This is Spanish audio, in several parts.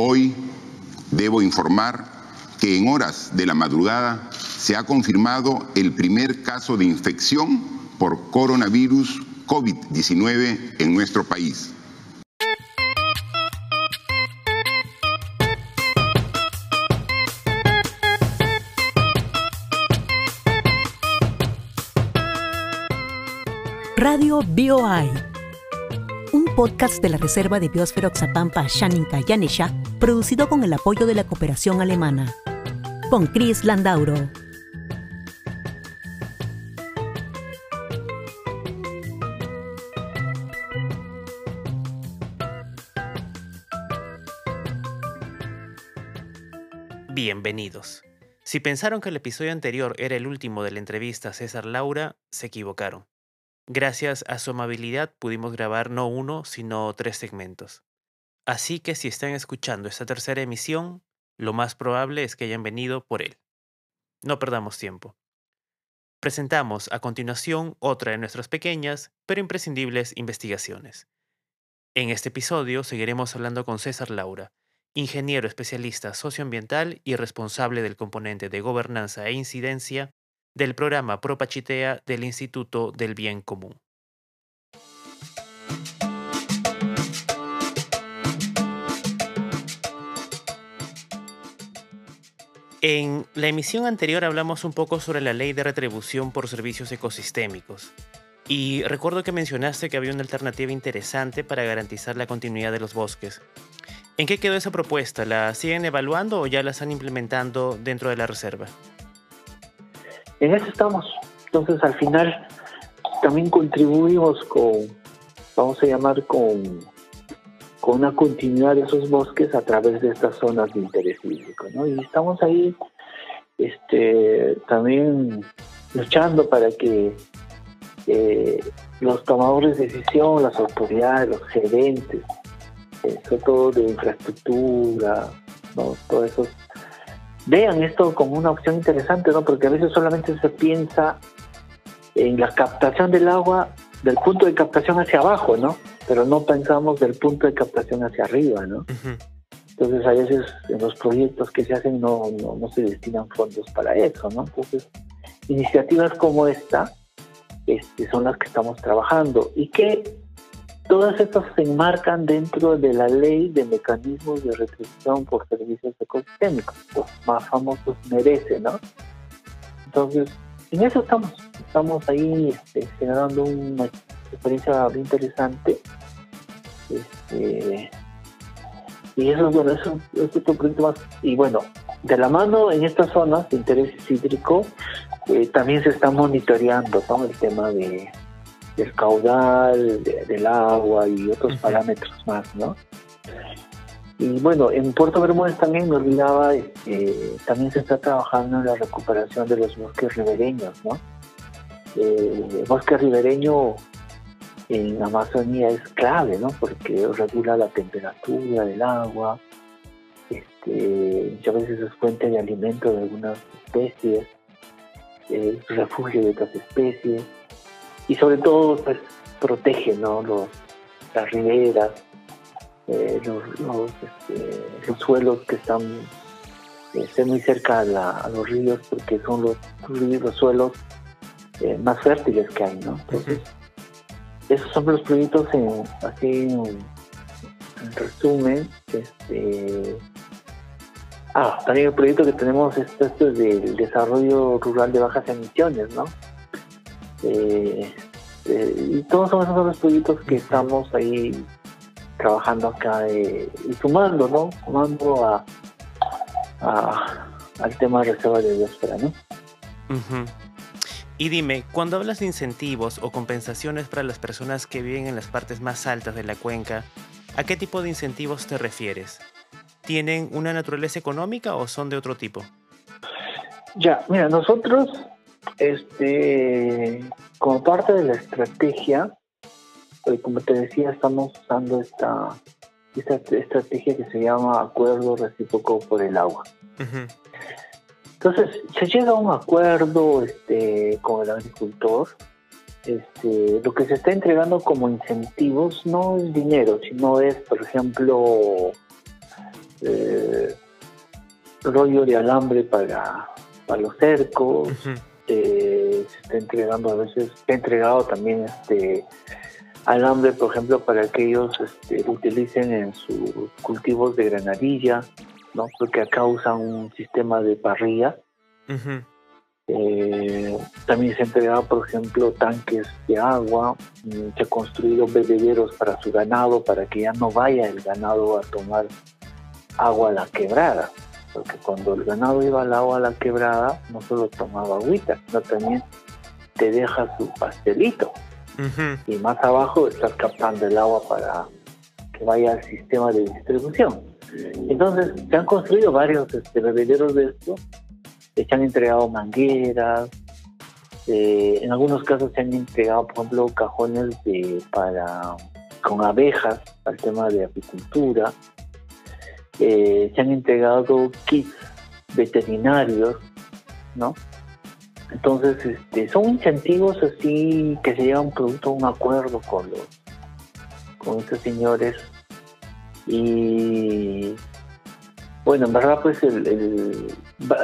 Hoy debo informar que en horas de la madrugada se ha confirmado el primer caso de infección por coronavirus COVID-19 en nuestro país. Radio BioI, un podcast de la Reserva de Biosfera Oxapampa Shaninka Yanesha, producido con el apoyo de la cooperación alemana. Con Chris Landauro. Bienvenidos. Si pensaron que el episodio anterior era el último de la entrevista a César Laura, se equivocaron. Gracias a su amabilidad pudimos grabar no uno, sino tres segmentos. Así que si están escuchando esta tercera emisión, lo más probable es que hayan venido por él. No perdamos tiempo. Presentamos a continuación otra de nuestras pequeñas, pero imprescindibles investigaciones. En este episodio seguiremos hablando con César Laura, ingeniero especialista socioambiental y responsable del componente de gobernanza e incidencia del programa Propachitea del Instituto del Bien Común. En la emisión anterior hablamos un poco sobre la ley de retribución por servicios ecosistémicos. Y recuerdo que mencionaste que había una alternativa interesante para garantizar la continuidad de los bosques. ¿En qué quedó esa propuesta? ¿La siguen evaluando o ya la están implementando dentro de la reserva? en eso estamos. Entonces, al final, también contribuimos con, vamos a llamar, con, con una continuidad de esos bosques a través de estas zonas de interés hídrico, ¿no? Y estamos ahí este, también luchando para que eh, los tomadores de decisión, las autoridades, los gerentes, eh, sobre todo de infraestructura, ¿no? todos esos vean esto como una opción interesante, ¿no? Porque a veces solamente se piensa en la captación del agua del punto de captación hacia abajo, ¿no? Pero no pensamos del punto de captación hacia arriba, ¿no? Entonces a veces en los proyectos que se hacen no, no, no, se destinan fondos para eso, ¿no? Entonces iniciativas como esta este, son las que estamos trabajando y que Todas estas se enmarcan dentro de la ley de mecanismos de retribución por servicios ecosistémicos, los más famosos merece, ¿no? Entonces, en eso estamos, estamos ahí este, generando una experiencia muy interesante. Este, y eso, bueno, eso, es otro proyecto más. Y bueno, de la mano en estas zonas de interés hídrico, eh, también se está monitoreando el tema de del caudal, del agua y otros parámetros más, ¿no? Y bueno, en Puerto Bermúdez también me olvidaba, este, también se está trabajando en la recuperación de los bosques ribereños, ¿no? Eh, el bosque ribereño en Amazonía es clave, ¿no? Porque regula la temperatura del agua, este, muchas veces es fuente de alimento de algunas especies, es refugio de otras especies y sobre todo pues protege ¿no? los, las riberas, eh, los, este, los, suelos que están eh, muy cerca a, los ríos porque son los, los suelos eh, más fértiles que hay, ¿no? Entonces, esos son los proyectos en, así en, resumen. Este, ah, también el proyecto que tenemos es esto del desarrollo rural de bajas emisiones, ¿no? Eh, eh, y todos esos son los proyectos que estamos ahí trabajando acá eh, y sumando, ¿no? Sumando a, al tema de reserva de biosfera, ¿no? Y dime, cuando hablas de incentivos o compensaciones para las personas que viven en las partes más altas de la cuenca, ¿a qué tipo de incentivos te refieres? ¿Tienen una naturaleza económica o son de otro tipo? Ya, mira, nosotros este, como parte de la estrategia, pues, como te decía, estamos usando esta, esta estrategia que se llama Acuerdo Recíproco por el Agua. Entonces, se llega a un acuerdo este, con el agricultor. Este, lo que se está entregando como incentivos no es dinero, sino es, por ejemplo, eh, rollo de alambre para, para los cercos, eh, se está entregando a veces, se ha entregado también este alambre, por ejemplo, para que ellos este, lo utilicen en sus cultivos de granadilla, ¿no? porque acá usan un sistema de parrilla. Eh, también se ha entregado, por ejemplo, tanques de agua, mm, se han construido bebederos para su ganado, para que ya no vaya el ganado a tomar agua a la quebrada, porque cuando el ganado iba al agua a la quebrada, no solo tomaba agüita, sino también te deja su pastelito. Y más abajo estás captando el agua para que vaya al sistema de distribución. Entonces, se han construido varios este, bebederos de esto, se han entregado mangueras, eh, en algunos casos se han entregado, por ejemplo, cajones de, para con abejas al tema de apicultura, eh, se han entregado kits veterinarios, ¿no? Entonces, este, son incentivos así que se llevan producto a un acuerdo con los con estos señores y bueno, en verdad pues el,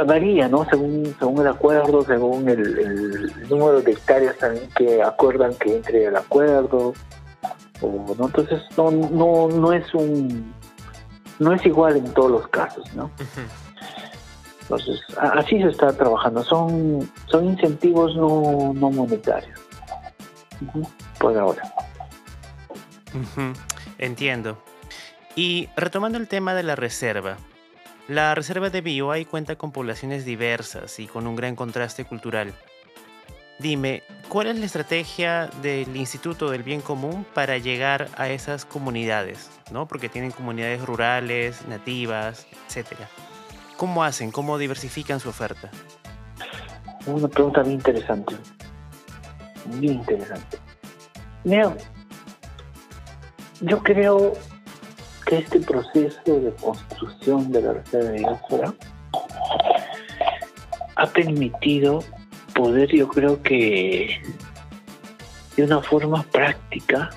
varía, ¿no? Según según el acuerdo, según el, número de hectáreas también que acuerdan que entre el acuerdo o no, entonces no no no es un no es igual en todos los casos, ¿no? Entonces, así se está trabajando. Son, son incentivos no, no monetarios. Por ahora. Entiendo. Y retomando el tema de la reserva. La reserva de Bioay cuenta con poblaciones diversas y con un gran contraste cultural. Dime, ¿cuál es la estrategia del Instituto del Bien Común para llegar a esas comunidades? ¿no? Porque tienen comunidades rurales, nativas, etcétera. ¿Cómo hacen? ¿Cómo diversifican su oferta? Una pregunta muy interesante. Muy interesante. Mira, yo creo que este proceso de construcción de la reserva de diáspora ha permitido poder, yo creo que de una forma práctica,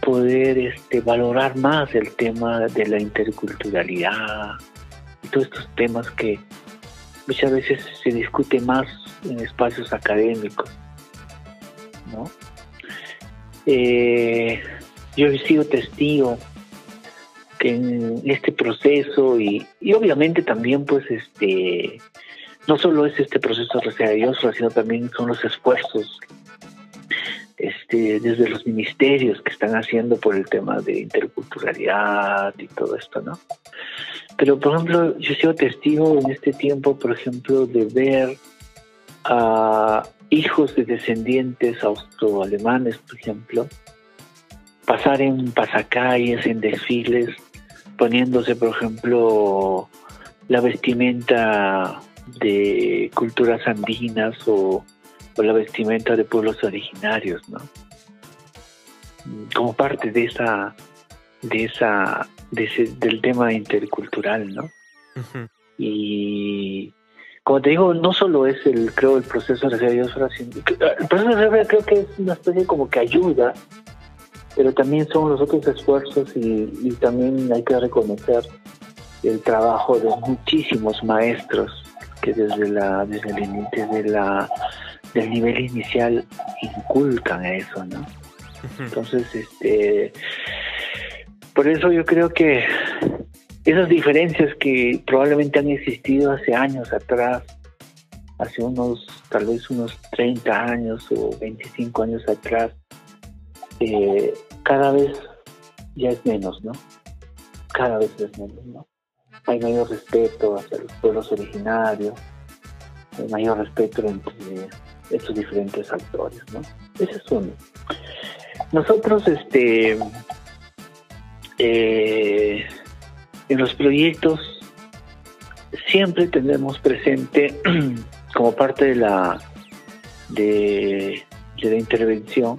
poder este, valorar más el tema de la interculturalidad y todos estos temas que muchas veces se discute más en espacios académicos. ¿no? Eh, yo he sido testigo en este proceso y, obviamente también pues este no solo es este proceso de Dios, sino también son los esfuerzos este, desde los ministerios que están haciendo por el tema de interculturalidad y todo esto, ¿no? Pero, por ejemplo, yo he sido testigo en este tiempo, por ejemplo, de ver a hijos de descendientes austroalemanes, por ejemplo, pasar en pasacalles, en desfiles, poniéndose, por ejemplo, la vestimenta de culturas andinas o, la vestimenta de pueblos originarios, ¿no? Como parte de esa, de esa, del tema intercultural, ¿no? Y como te digo, no solo es el, creo, el proceso de Dios, el proceso de creo que es una especie como que ayuda, pero también son los otros esfuerzos y, y también hay que reconocer el trabajo de muchísimos maestros que desde la desde el desde la del nivel inicial inculcan eso, ¿no? Entonces, este por eso yo creo que esas diferencias que probablemente han existido hace años atrás, hace unos, tal vez unos 30 años o 25 años atrás, eh, cada vez ya es menos, ¿no? Cada vez es menos, ¿no? hay mayor respeto hacia los pueblos originarios, hay mayor respeto entre estos diferentes actores, ¿no? Ese es uno. Nosotros, este, eh, en los proyectos siempre tenemos presente como parte de la de, la intervención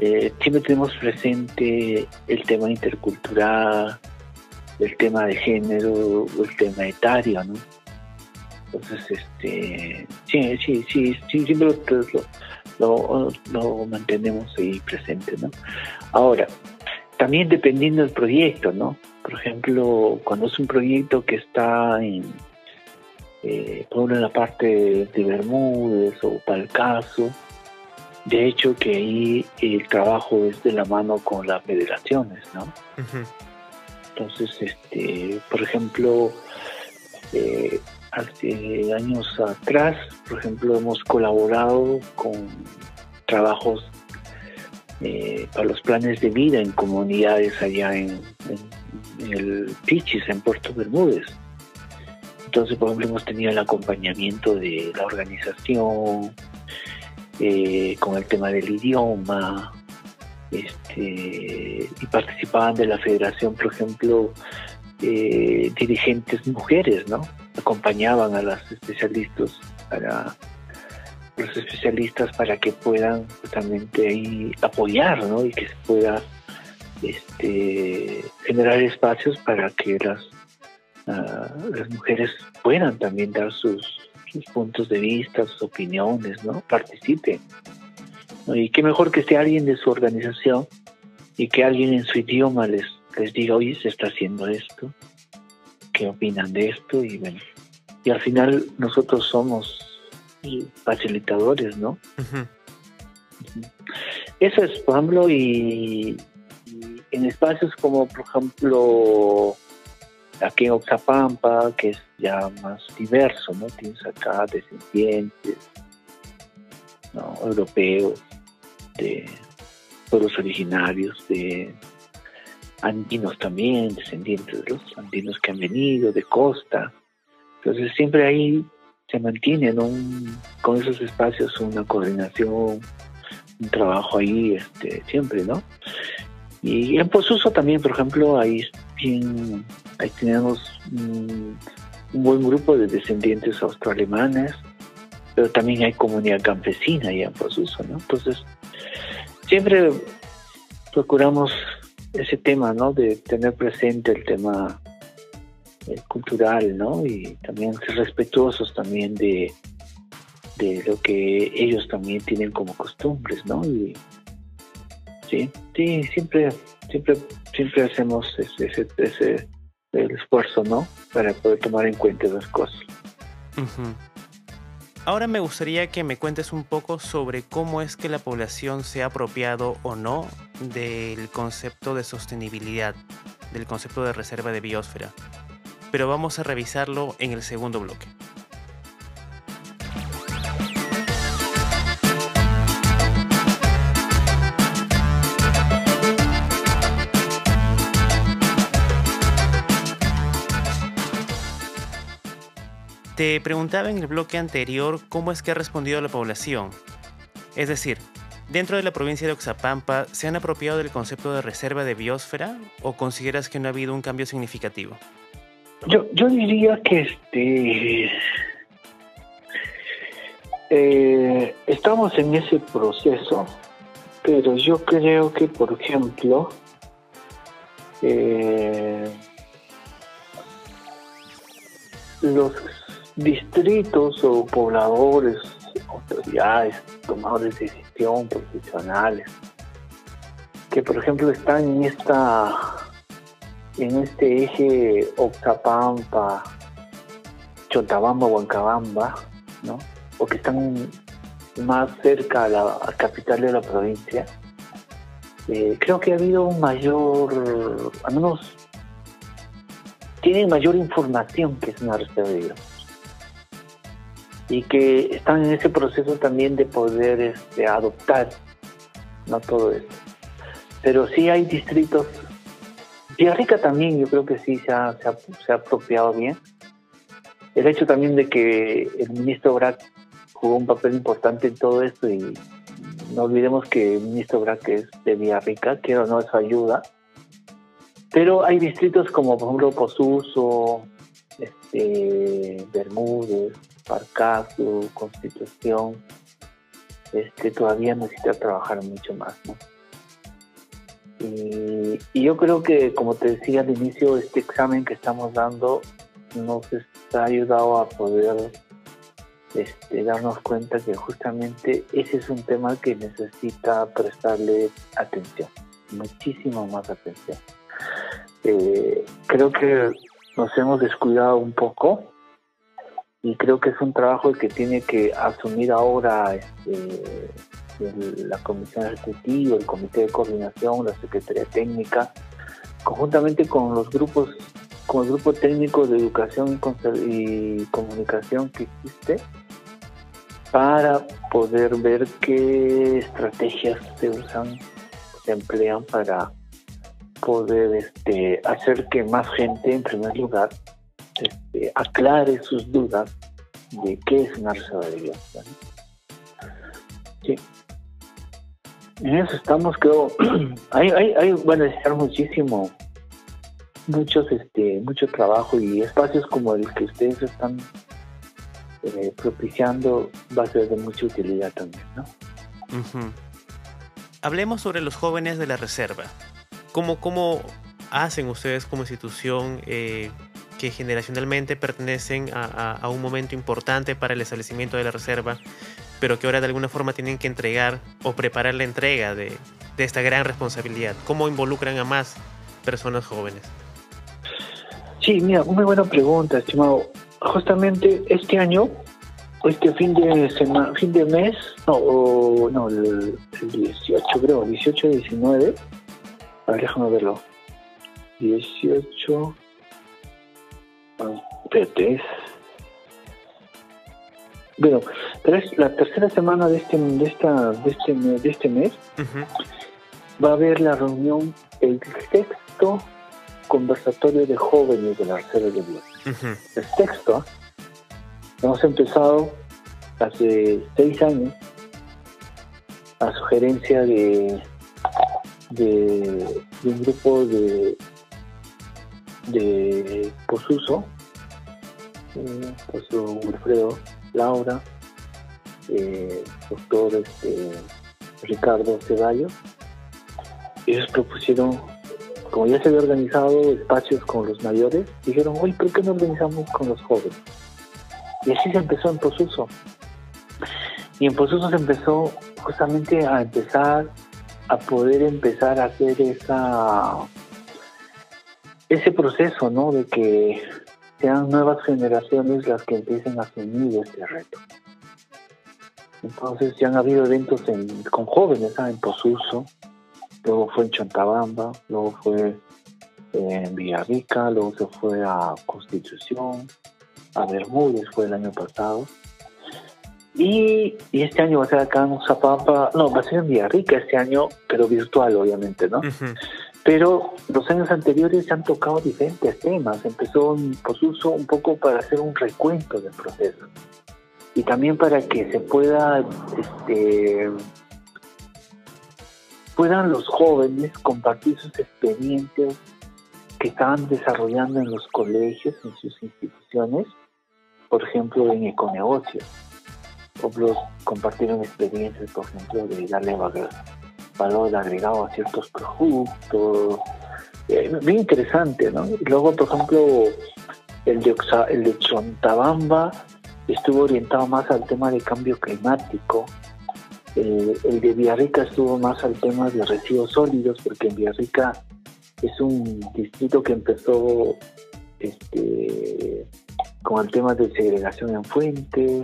eh, siempre tenemos presente el tema intercultural el tema de género el tema etario, ¿no? Entonces, este, sí, sí, sí, sí siempre lo, lo, mantenemos ahí presente, ¿no? Ahora, también dependiendo del proyecto, ¿no? por ejemplo, cuando es un proyecto que está en, eh, por la parte de Bermúdez o Palcaso, de hecho que ahí el trabajo es de la mano con las federaciones, ¿no? Entonces, este, por ejemplo, eh, hace años atrás, por ejemplo, hemos colaborado con trabajos eh, para los planes de vida en comunidades allá en, el Pichis, en Puerto Bermúdez. Entonces, por ejemplo, hemos tenido el acompañamiento de la organización, eh, con el tema del idioma, este, y participaban de la federación, por ejemplo, eh, dirigentes mujeres, ¿no? Acompañaban a las especialistas para los especialistas para que puedan justamente ahí apoyar, ¿no? Y que se pueda este, generar espacios para que las, ah, las mujeres puedan también dar sus, sus, puntos de vista, sus opiniones, ¿no? Participen. Y qué mejor que esté alguien de su organización y que alguien en su idioma les, les diga, oye, se está haciendo esto, qué opinan de esto, y bueno, y al final nosotros somos facilitadores, ¿no? Eso es, por ejemplo, y, en espacios como, por ejemplo, aquí en Oxapampa, que es ya más diverso, ¿no? Tienes acá descendientes, ¿no? europeos, de pueblos originarios, de andinos también, descendientes de los andinos que han venido, de costa. Entonces siempre ahí se mantiene con esos espacios una coordinación, un trabajo ahí este, siempre, ¿no? Y en Posuso también, por ejemplo, ahí, ahí tenemos un, buen grupo de descendientes austroalemanes, pero también hay comunidad campesina ahí en Posuso, ¿no? Entonces, siempre procuramos ese tema, ¿no? De tener presente el tema eh, cultural, ¿no? Y también ser respetuosos también de, de lo que ellos también tienen como costumbres, ¿no? Y sí, sí, siempre, siempre, siempre hacemos ese, ese, el esfuerzo, ¿no? Para poder tomar en cuenta las cosas. Ahora me gustaría que me cuentes un poco sobre cómo es que la población se ha apropiado o no del concepto de sostenibilidad, del concepto de reserva de biosfera pero vamos a revisarlo en el segundo bloque. Te preguntaba en el bloque anterior cómo es que ha respondido la población. Es decir, dentro de la provincia de Oxapampa, ¿se han apropiado del concepto de reserva de biosfera o consideras que no ha habido un cambio significativo? Yo, yo diría que este eh, estamos en ese proceso, pero yo creo que, por ejemplo, eh, los distritos o pobladores, autoridades, tomadores de decisión, profesionales, que por ejemplo están en esta en este eje Oxapampa, Chotabamba, Huancabamba, ¿no? o que están más cerca a la capital de la provincia, eh, creo que ha habido un mayor, al menos tienen mayor información que es una reserva y que están en ese proceso también de poder este, adoptar no todo esto pero sí hay distritos Rica también yo creo que sí se ha, se, ha, apropiado bien. El hecho también de que el ministro Brack jugó un papel importante en todo esto y no olvidemos que el ministro Brack es de Villarrica, quiero no es ayuda. Pero hay distritos como por ejemplo Posuso, este, Bermúdez, Parcaso, Constitución, este, todavía necesita trabajar mucho más. Y, yo creo que, como te decía al inicio, este examen que estamos dando nos ha ayudado a poder este, darnos cuenta que justamente ese es un tema que necesita prestarle atención, muchísimo más atención. Eh, creo que nos hemos descuidado un poco y creo que es un trabajo que tiene que asumir ahora este, la Comisión Ejecutiva, el Comité de Coordinación, la Secretaría Técnica, conjuntamente con los grupos, con el grupo técnico de educación y comunicación que existe, para poder ver qué estrategias se usan, se emplean para poder este, hacer que más gente, en primer lugar, este, aclare sus dudas de qué es una reserva de biosfera. Sí. En eso estamos, creo. hay, hay, hay, bueno, necesitar muchísimo, muchos, este, mucho trabajo y espacios como el que ustedes están eh, propiciando va a ser de mucha utilidad también, ¿no? Hablemos sobre los jóvenes de la reserva. ¿Cómo, cómo hacen ustedes como institución eh, que generacionalmente pertenecen a, un momento importante para el establecimiento de la reserva, pero que ahora de alguna forma tienen que entregar o preparar la entrega de, esta gran responsabilidad? ¿Cómo involucran a más personas jóvenes? Sí, mira, muy buena pregunta, estimado justamente este año, este fin de semana, fin de mes, no, no, el, 18 creo, 18, 19, a ver, déjame verlo. 18, espérate, bueno, la tercera semana de este de esta de este de este mes. Va a haber la reunión el sexto conversatorio de jóvenes de la Reserva de Dios. El sexto, hemos empezado hace seis años a sugerencia de, de, un grupo de, de Posuso, eh, Wilfredo, Laura, eh, este, Ricardo Ceballos. Ellos propusieron como ya se había organizado espacios con los mayores, dijeron, oye, ¿por qué no organizamos con los jóvenes? Y así se empezó en Posuso. Y en Posuso se empezó justamente a empezar a poder empezar a hacer esa ese proceso, ¿no? De que sean nuevas generaciones las que empiecen a asumir este reto. Entonces ya han habido eventos con jóvenes ¿ah? en Posuso, luego fue en Chantabamba, luego fue en Villarrica, luego se fue a Constitución, a Bermúdez fue el año pasado. Y, este año va a ser acá en Zapampa, no, va a ser en Villarrica este año, pero virtual obviamente, ¿no? Pero los años anteriores se han tocado diferentes temas. Empezó en Posuso un poco para hacer un recuento del proceso. Y también para que se pueda este, puedan los jóvenes compartir sus experiencias que estaban desarrollando en los colegios, en sus instituciones, por ejemplo, en econegocios. Otros compartieron experiencias, por ejemplo, de darle valor, agregado a ciertos productos. Eh, bien interesante, ¿no? Luego, por ejemplo, el de, el de Chontabamba estuvo orientado más al tema de cambio climático, eh, el de Villarrica estuvo más al tema de residuos sólidos, porque en Villarrica es un distrito que empezó este, con el tema de segregación en fuente,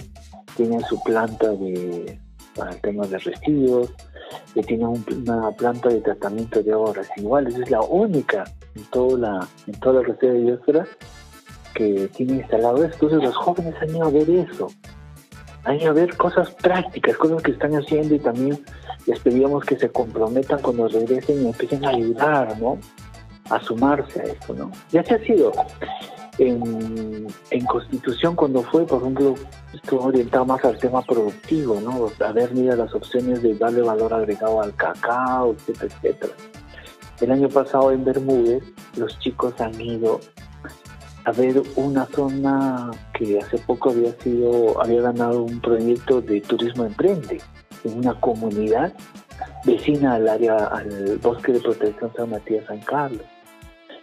tiene su planta de, para el tema de residuos, que tiene una planta de tratamiento de aguas residuales, es la única en toda la, en toda la reserva de biosfera que tiene instalado esto. Entonces los jóvenes han ido a ver eso hay que ver cosas prácticas, cosas que están haciendo y también les pedíamos que se comprometan cuando regresen y empiecen a ayudar, ¿no? A sumarse a esto, ¿no? Ya se ha sido. En, Constitución cuando fue, por ejemplo, estuvo orientado más al tema productivo, ¿no? A ver, mira las opciones de darle valor agregado al cacao, etcétera, etcétera. El año pasado en Bermúdez, los chicos han ido a ver una zona que hace poco había sido, había ganado un proyecto de turismo emprende en una comunidad vecina al área, al bosque de protección San Matías San Carlos.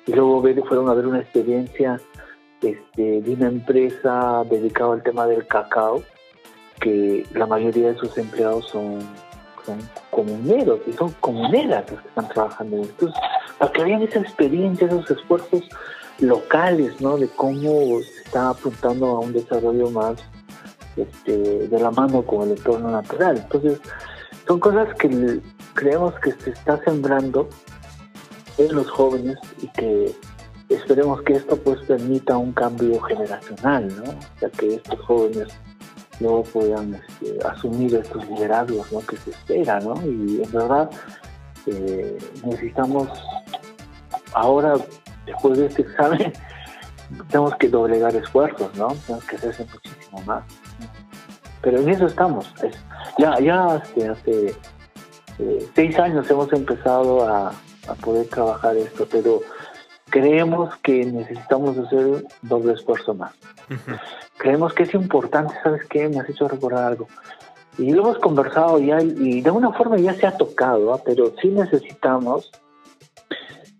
Y luego fueron a ver una experiencia este, de una empresa dedicada al tema del cacao, que la mayoría de sus empleados son, comuneros y son comuneras los que están trabajando en esto a que había esa experiencia, esos esfuerzos locales, ¿no? De cómo se está apuntando a un desarrollo más este, de la mano con el entorno natural. Entonces, son cosas que creemos que se está sembrando en los jóvenes y que esperemos que esto pues permita un cambio generacional, ¿no? O sea, que estos jóvenes luego puedan este, asumir estos liderazgos ¿no? que se espera, ¿no? Y en verdad eh, necesitamos ahora, después de este examen, tenemos que doblegar esfuerzos, ¿no? Tenemos que hacerse muchísimo más. Pero en eso estamos. ya ya este, hace eh, seis años hemos empezado a, poder trabajar esto, pero creemos que necesitamos hacer doble esfuerzo más. Creemos que es importante, ¿sabes qué? Me has hecho recordar algo. Y lo hemos conversado ya y de alguna forma ya se ha tocado, ¿ah? pero sí necesitamos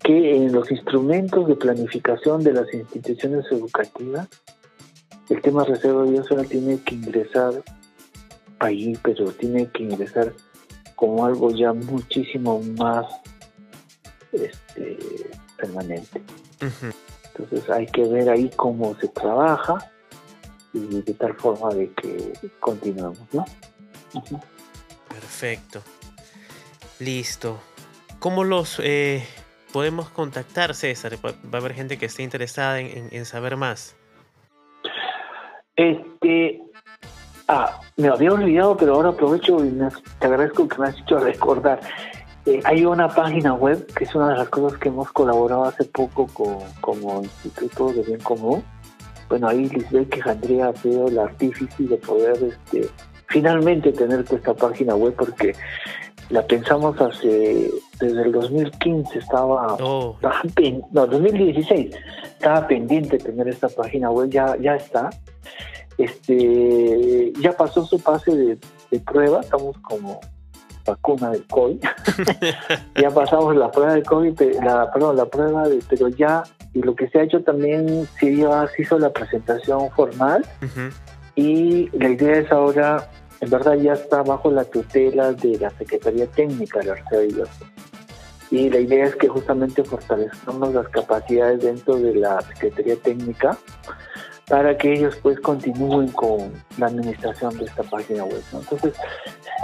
que en los instrumentos de planificación de las instituciones educativas, el tema reserva de biosfera tiene que ingresar ahí, pero tiene que ingresar como algo ya muchísimo más este, permanente. Entonces hay que ver ahí cómo se trabaja y de tal forma de que continuemos, ¿no? Perfecto. Listo. ¿Cómo los eh, podemos contactar, César? Va a haber gente que esté interesada en, saber más. Este, ah, me había olvidado, pero ahora aprovecho y te agradezco que me has hecho recordar. Eh, hay una página web que es una de las cosas que hemos colaborado hace poco con como Instituto de Bien Común. Bueno, ahí Lisbeth Quejandría ha sido el artífice de poder este, finalmente tener esta página web porque la pensamos hace desde el 2015 estaba, oh. no 2016 estaba pendiente de tener esta página web ya ya está este ya pasó su fase de, prueba estamos como vacuna del COVID. Ya pasamos la prueba de COVID la perdón la prueba de pero ya y lo que se ha hecho también se, se hizo la presentación formal. Y la idea es ahora en verdad ya está bajo la tutela de la Secretaría Técnica de la de Y la idea es que justamente fortalezcamos las capacidades dentro de la Secretaría Técnica para que ellos pues continúen con la administración de esta página web. Entonces,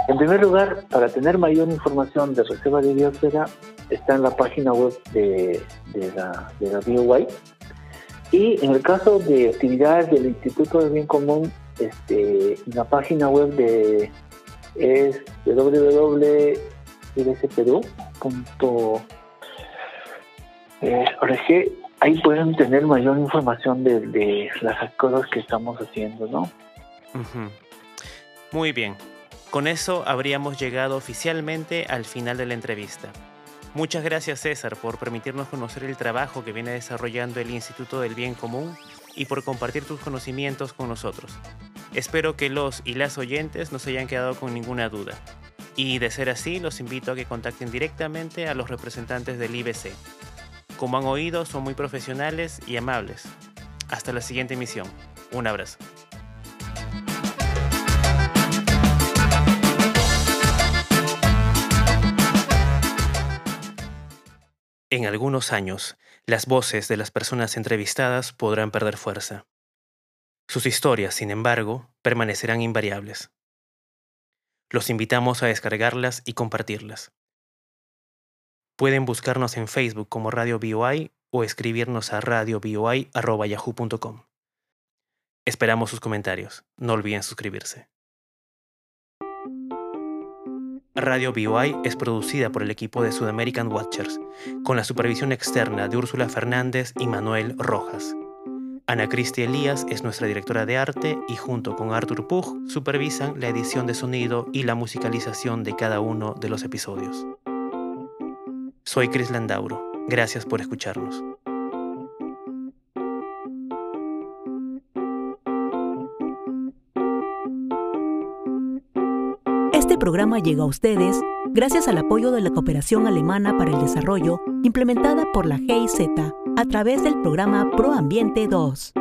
en primer lugar, para tener mayor información de Reserva de Biosfera, está en la página web de, la, de la. Y en el caso de actividades del Instituto de Bien Común, este, la página web de es www.idsperú.org. Ahí pueden tener mayor información de, las cosas que estamos haciendo, ¿no? Muy bien. Con eso habríamos llegado oficialmente al final de la entrevista. Muchas gracias César por permitirnos conocer el trabajo que viene desarrollando el Instituto del Bien Común y por compartir tus conocimientos con nosotros. Espero que los y las oyentes no se hayan quedado con ninguna duda. Y de ser así, los invito a que contacten directamente a los representantes del IBC. Como han oído, son muy profesionales y amables. Hasta la siguiente emisión. Un abrazo. En algunos años, las voces de las personas entrevistadas podrán perder fuerza. Sus historias, sin embargo, permanecerán invariables. Los invitamos a descargarlas y compartirlas. Pueden buscarnos en Facebook como Radio BOI o escribirnos a radioboi.yahoo.com. Esperamos sus comentarios. No olviden suscribirse. Radio BOI es producida por el equipo de Sudamerican Watchers, con la supervisión externa de Úrsula Fernández y Manuel Rojas. Ana Cristia Elías es nuestra directora de arte y junto con Arthur Pug supervisan la edición de sonido y la musicalización de cada uno de los episodios. Soy Chris Landauro. Gracias por escucharnos. Este programa llega a ustedes gracias al apoyo de la Cooperación Alemana para el Desarrollo implementada por la GIZ a través del programa ProAmbiente 2.